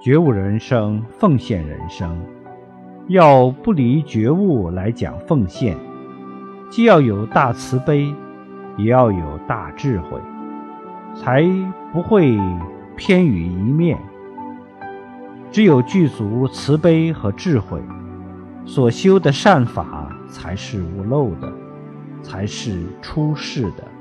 觉悟人生奉献人生。要不离觉悟来讲奉献既要有大慈悲也要有大智慧才不会偏于一面。只有具足慈悲和智慧所修的善法才是无漏的才是出世的。